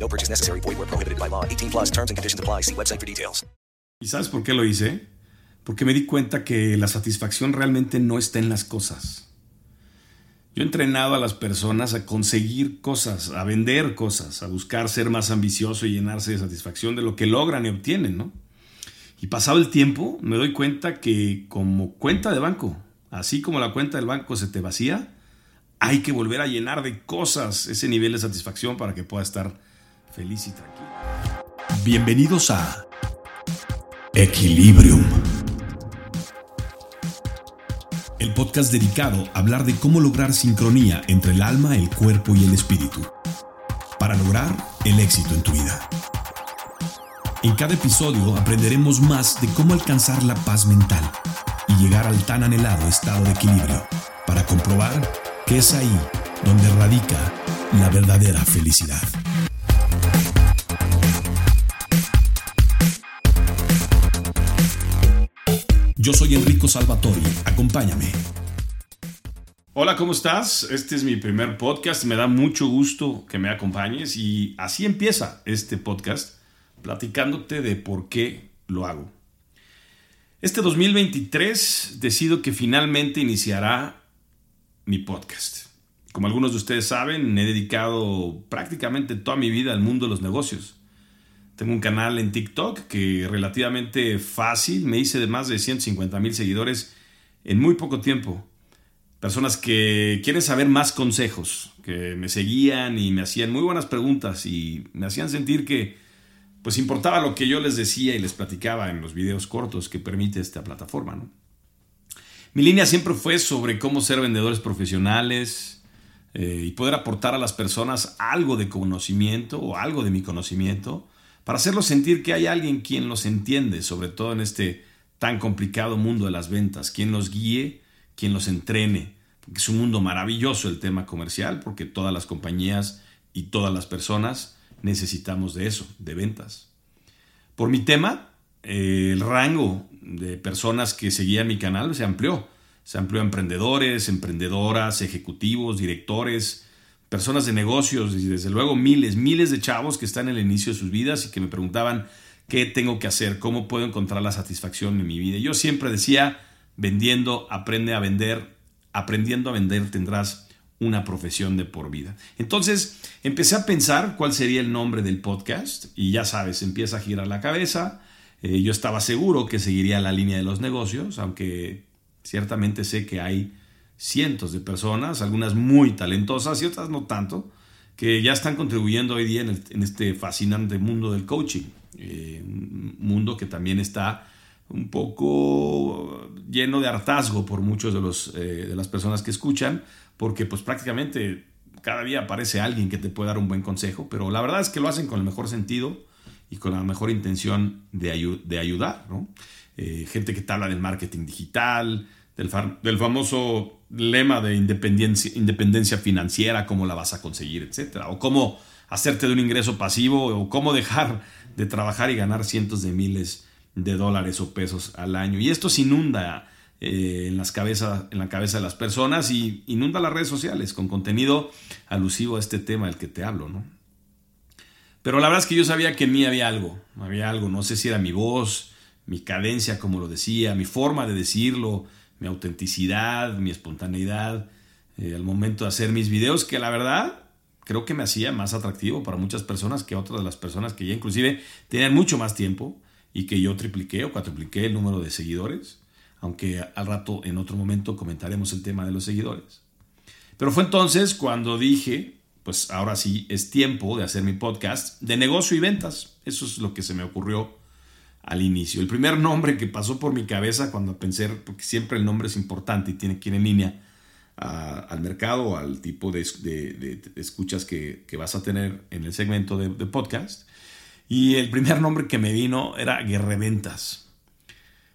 No purchase necessary. Void where prohibited by law. 18 plus terms and conditions apply. See website for details. ¿Y sabes por qué lo hice? Porque me di cuenta que la satisfacción realmente no está en las cosas. Yo he entrenado a las personas a conseguir cosas, a vender cosas, a buscar ser más ambicioso y llenarse de satisfacción de lo que logran y obtienen, ¿no? Y pasado el tiempo, me doy cuenta que como cuenta de banco, así como la cuenta del banco se te vacía, hay que volver a llenar de cosas ese nivel de satisfacción para que pueda estar feliz y tranquilo. Bienvenidos a Equilibrium. El podcast dedicado a hablar de cómo lograr sincronía entre el alma, el cuerpo y el espíritu para lograr el éxito en tu vida. En cada episodio aprenderemos más de cómo alcanzar la paz mental y llegar al tan anhelado estado de equilibrio para comprobar que es ahí donde radica la verdadera felicidad. Yo soy Enrico Salvatori, acompáñame. Hola, ¿cómo estás? Este es mi primer podcast, me da mucho gusto que me acompañes y así empieza este podcast, platicándote de por qué lo hago. Este 2023 decido que finalmente iniciará mi podcast. Como algunos de ustedes saben, he dedicado prácticamente toda mi vida al mundo de los negocios. Tengo un canal en TikTok que relativamente fácil, me hice de más de 150 mil seguidores en muy poco tiempo. Personas que quieren saber más consejos, que me seguían y me hacían muy buenas preguntas y me hacían sentir que pues importaba lo que yo les decía y les platicaba en los videos cortos que permite esta plataforma. ¿no? Mi línea siempre fue sobre cómo ser vendedores profesionales eh, y poder aportar a las personas algo de conocimiento o algo de mi conocimiento para hacerlos sentir que hay alguien quien los entiende, sobre todo en este tan complicado mundo de las ventas, quien los guíe, quien los entrene, es un mundo maravilloso el tema comercial, porque todas las compañías y todas las personas necesitamos de eso, de ventas. Por mi tema, eh, el rango de personas que seguían mi canal se amplió. Se amplió a emprendedores, emprendedoras, ejecutivos, directores, personas de negocios y desde luego miles, miles de chavos que están en el inicio de sus vidas y que me preguntaban qué tengo que hacer, cómo puedo encontrar la satisfacción en mi vida. yo siempre decía, vendiendo, aprende a vender, aprendiendo a vender tendrás una profesión de por vida. Entonces empecé a pensar cuál sería el nombre del podcast y ya sabes, empieza a girar la cabeza. Eh, yo estaba seguro que seguiría la línea de los negocios, aunque ciertamente sé que hay cientos de personas, algunas muy talentosas y otras no tanto, que ya están contribuyendo hoy día en, este fascinante mundo del coaching. Eh, un mundo que también está un poco lleno de hartazgo por muchos de, los, eh, de las personas que escuchan, porque pues prácticamente cada día aparece alguien que te puede dar un buen consejo, pero la verdad es que lo hacen con el mejor sentido y con la mejor intención de, ayudar. Eh, gente que te habla del marketing digital, del famoso lema de independencia, independencia financiera, cómo la vas a conseguir, etcétera, o cómo hacerte de un ingreso pasivo, o cómo dejar de trabajar y ganar cientos de miles de dólares o pesos al año. Y esto se inunda eh, en, las cabezas, en la cabeza de las personas y inunda las redes sociales con contenido alusivo a este tema del que te hablo, ¿no? Pero la verdad es que yo sabía que en mí había algo, había algo, no sé si era mi voz, mi cadencia, como lo decía, mi forma de decirlo, mi autenticidad, mi espontaneidad eh, al momento de hacer mis videos, que la verdad creo que me hacía más atractivo para muchas personas que otras de las personas que ya inclusive tenían mucho más tiempo y que yo tripliqué o cuatripliqué el número de seguidores, aunque al rato en otro momento comentaremos el tema de los seguidores. Pero fue entonces cuando dije, pues ahora sí es tiempo de hacer mi podcast de negocio y ventas. Eso es lo que se me ocurrió al inicio. El primer nombre que pasó por mi cabeza cuando pensé, porque siempre el nombre es importante y tiene que ir en línea al mercado o al tipo de, escuchas que, vas a tener en el segmento de, podcast. Y el primer nombre que me vino era Guerreventas.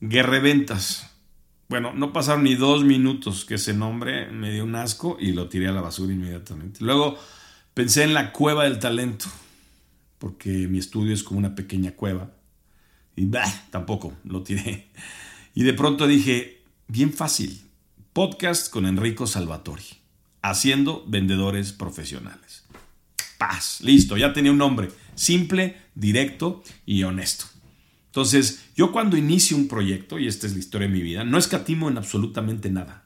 Guerreventas. Bueno, no pasaron ni dos minutos que ese nombre me dio un asco y lo tiré a la basura inmediatamente. Luego pensé en la cueva del talento, porque mi estudio es como una pequeña cueva. Y tampoco lo tiré. Y de pronto dije, bien fácil, podcast con Enrico Salvatori, haciendo vendedores profesionales. Paz, listo, ya tenía un nombre, simple, directo y honesto. Entonces, yo cuando inicio un proyecto, y esta es la historia de mi vida, no escatimo en absolutamente nada.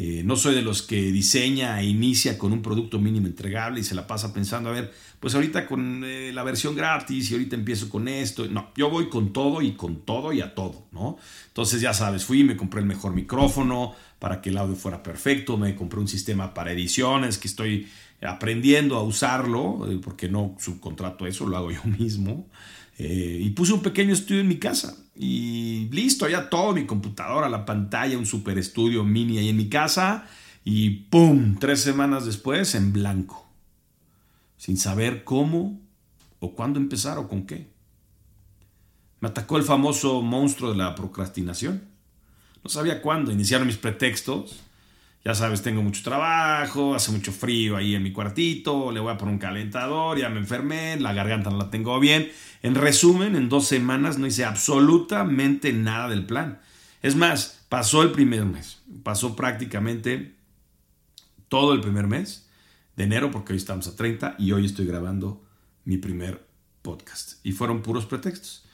Eh, no soy de los que diseña e inicia con un producto mínimo entregable y se la pasa pensando, a ver, pues ahorita con eh, la versión gratis y ahorita empiezo con esto. No, yo voy con todo y con todo y a todo, ¿no? Entonces ya sabes, fui y me compré el mejor micrófono para que el audio fuera perfecto, me compré un sistema para ediciones que estoy aprendiendo a usarlo, eh, porque no subcontrato eso, lo hago yo mismo. Y puse un pequeño estudio en mi casa. Y listo, ya todo, mi computadora, la pantalla, un super estudio mini ahí en mi casa. Y ¡pum! Tres semanas después, en blanco. Sin saber cómo o cuándo empezar o con qué. Me atacó el famoso monstruo de la procrastinación. No sabía cuándo. Iniciaron mis pretextos ya sabes, tengo mucho trabajo, hace mucho frío ahí en mi cuartito, le voy a poner un calentador, ya me enfermé, la garganta no la tengo bien. En resumen, en dos semanas no hice absolutamente nada del plan. Es más, pasó el primer mes, pasó prácticamente todo el primer mes de enero, porque hoy estamos a 30 y hoy estoy grabando mi primer podcast. Y fueron puros pretextos.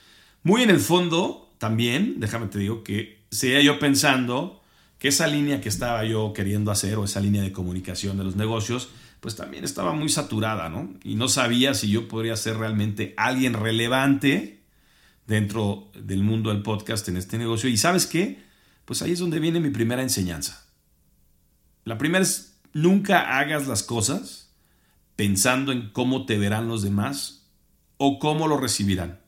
Muy en el fondo, también, déjame te digo que seguía yo pensando que esa línea que estaba yo queriendo hacer o esa línea de comunicación de los negocios, pues también estaba muy saturada, ¿no? Y no sabía si yo podría ser realmente alguien relevante dentro del mundo del podcast en este negocio. Y sabes qué? Pues ahí es donde viene mi primera enseñanza. La primera es, nunca hagas las cosas pensando en cómo te verán los demás o cómo lo recibirán,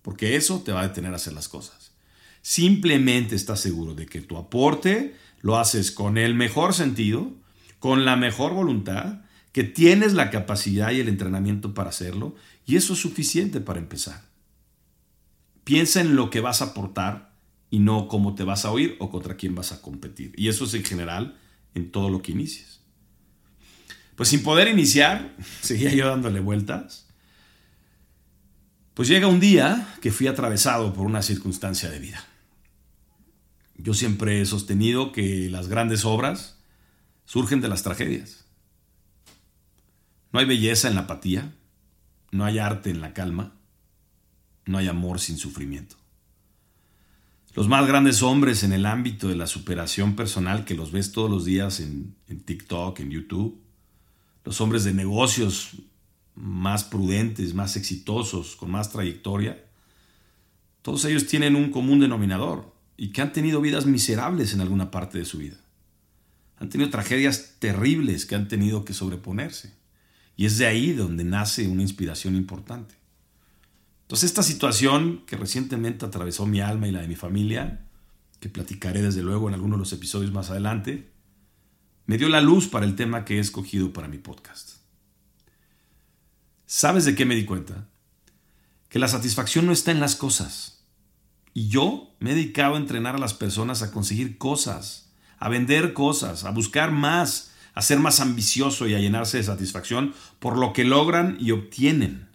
porque eso te va a detener a hacer las cosas. Simplemente estás seguro de que tu aporte lo haces con el mejor sentido, con la mejor voluntad, que tienes la capacidad y el entrenamiento para hacerlo, y eso es suficiente para empezar. Piensa en lo que vas a aportar y no cómo te vas a oír o contra quién vas a competir. Y eso es en general en todo lo que inicies. Pues sin poder iniciar, seguía yo dándole vueltas. Pues llega un día que fui atravesado por una circunstancia de vida. Yo siempre he sostenido que las grandes obras surgen de las tragedias. No hay belleza en la apatía, no hay arte en la calma, no hay amor sin sufrimiento. Los más grandes hombres en el ámbito de la superación personal que los ves todos los días en, TikTok, en YouTube, los hombres de negocios más prudentes, más exitosos, con más trayectoria, todos ellos tienen un común denominador y que han tenido vidas miserables en alguna parte de su vida. Han tenido tragedias terribles que han tenido que sobreponerse. Y es de ahí donde nace una inspiración importante. Entonces esta situación que recientemente atravesó mi alma y la de mi familia, que platicaré desde luego en algunos de los episodios más adelante, me dio la luz para el tema que he escogido para mi podcast. ¿Sabes de qué me di cuenta? Que la satisfacción no está en las cosas, y yo me he dedicado a entrenar a las personas a conseguir cosas, a vender cosas, a buscar más, a ser más ambicioso y a llenarse de satisfacción por lo que logran y obtienen.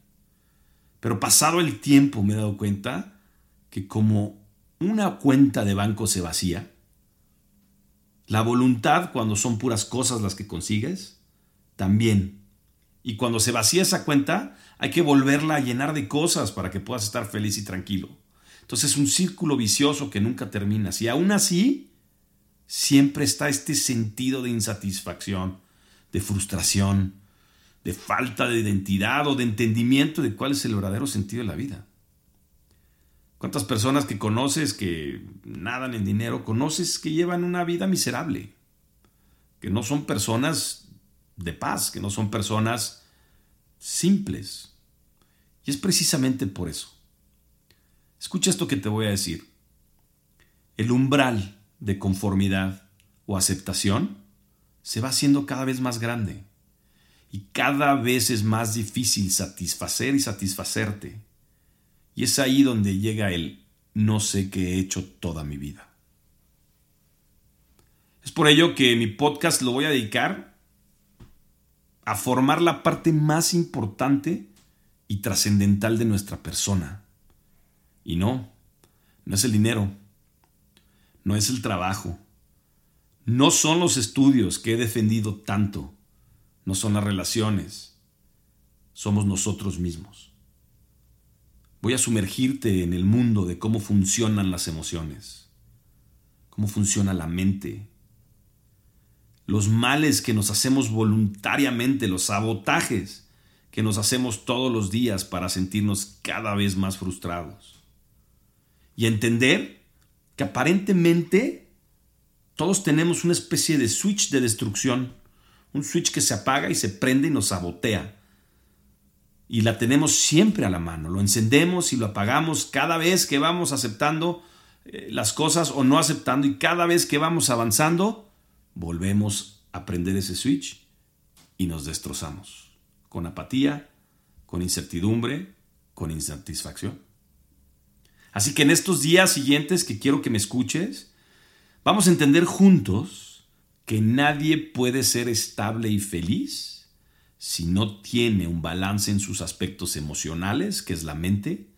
Pero pasado el tiempo me he dado cuenta que como una cuenta de banco se vacía, la voluntad cuando son puras cosas las que consigues, también. Y cuando se vacía esa cuenta, hay que volverla a llenar de cosas para que puedas estar feliz y tranquilo. Entonces es un círculo vicioso que nunca termina. Y aún así, siempre está este sentido de insatisfacción, de frustración, de falta de identidad o de entendimiento de cuál es el verdadero sentido de la vida. ¿Cuántas personas que conoces que nadan en dinero, conoces que llevan una vida miserable? Que no son personas de paz, que no son personas simples. Y es precisamente por eso Escucha esto que te voy a decir. El umbral de conformidad o aceptación se va haciendo cada vez más grande. y cada vez es más difícil satisfacer y satisfacerte. Y es ahí donde llega el no sé qué he hecho toda mi vida. Es por ello que mi podcast lo voy a dedicar a formar la parte más importante y trascendental de nuestra persona. Y no, no es el dinero, no es el trabajo, no son los estudios que he defendido tanto, no son las relaciones, somos nosotros mismos. Voy a sumergirte en el mundo de cómo funcionan las emociones, cómo funciona la mente, los males que nos hacemos voluntariamente, los sabotajes que nos hacemos todos los días para sentirnos cada vez más frustrados. Y entender que aparentemente todos tenemos una especie de switch de destrucción, un switch que se apaga y se prende y nos sabotea. Y la tenemos siempre a la mano, lo encendemos y lo apagamos cada vez que vamos aceptando eh, las cosas o no aceptando y cada vez que vamos avanzando, volvemos a prender ese switch y nos destrozamos, con apatía, con incertidumbre, con insatisfacción. Así que en estos días siguientes que quiero que me escuches, vamos a entender juntos que nadie puede ser estable y feliz si no tiene un balance en sus aspectos emocionales, que es la mente,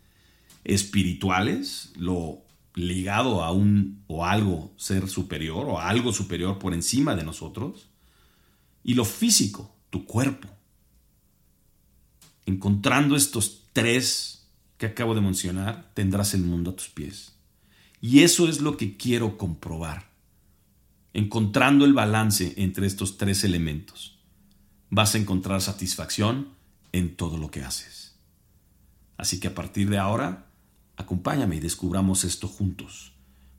espirituales, lo ligado a un o algo ser superior o algo superior por encima de nosotros. Y lo físico, tu cuerpo. Encontrando estos tres que acabo de mencionar, tendrás el mundo a tus pies. Y eso es lo que quiero comprobar. Encontrando el balance entre estos tres elementos, vas a encontrar satisfacción en todo lo que haces. Así que a partir de ahora, Acompáñame y descubramos esto juntos.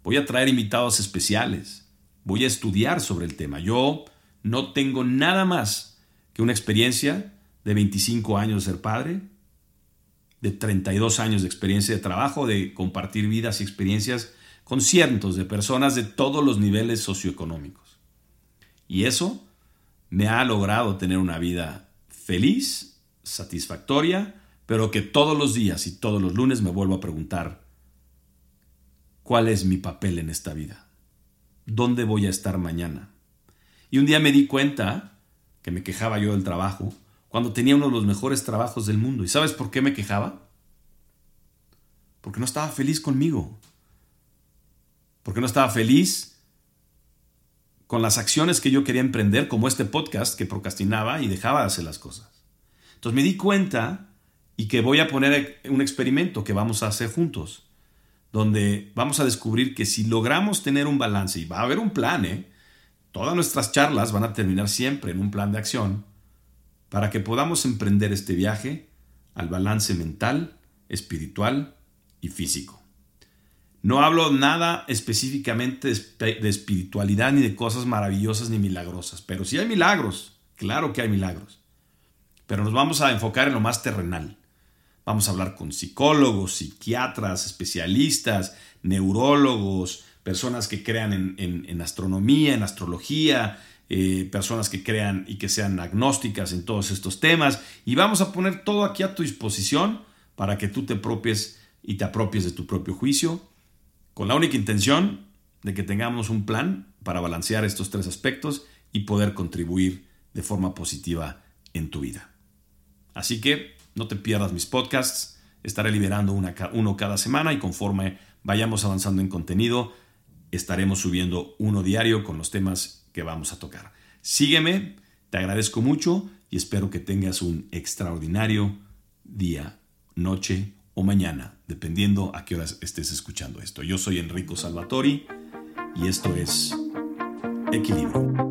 Voy a traer invitados especiales. Voy a estudiar sobre el tema. Yo no tengo nada más que una experiencia de 25 años de ser padre, de 32 años de experiencia de trabajo, de compartir vidas y experiencias con cientos de personas de todos los niveles socioeconómicos. Y eso me ha logrado tener una vida feliz, satisfactoria, pero que todos los días y todos los lunes me vuelvo a preguntar, ¿cuál es mi papel en esta vida? ¿Dónde voy a estar mañana? Y un día me di cuenta que me quejaba yo del trabajo cuando tenía uno de los mejores trabajos del mundo. ¿Y sabes por qué me quejaba? Porque no estaba feliz conmigo. Porque no estaba feliz con las acciones que yo quería emprender, como este podcast que procrastinaba y dejaba de hacer las cosas. Entonces me di cuenta y que voy a poner un experimento que vamos a hacer juntos, donde vamos a descubrir que si logramos tener un balance, y va a haber un plan, ¿eh? todas nuestras charlas van a terminar siempre en un plan de acción, para que podamos emprender este viaje al balance mental, espiritual y físico. No hablo nada específicamente de espiritualidad ni de cosas maravillosas ni milagrosas, pero sí hay milagros, claro que hay milagros. Pero nos vamos a enfocar en lo más terrenal, Vamos a hablar con psicólogos, psiquiatras, especialistas, neurólogos, personas que crean en, astronomía, en astrología, eh, personas que crean y que sean agnósticas en todos estos temas. Y vamos a poner todo aquí a tu disposición para que tú te apropies y te apropies de tu propio juicio, con la única intención de que tengamos un plan para balancear estos tres aspectos y poder contribuir de forma positiva en tu vida. Así que no te pierdas mis podcasts. Estaré liberando uno cada semana y conforme vayamos avanzando en contenido, estaremos subiendo uno diario con los temas que vamos a tocar. Sígueme, te agradezco mucho y espero que tengas un extraordinario día, noche o mañana, dependiendo a qué horas estés escuchando esto. Yo soy Enrico Salvatori y esto es Equilibrio.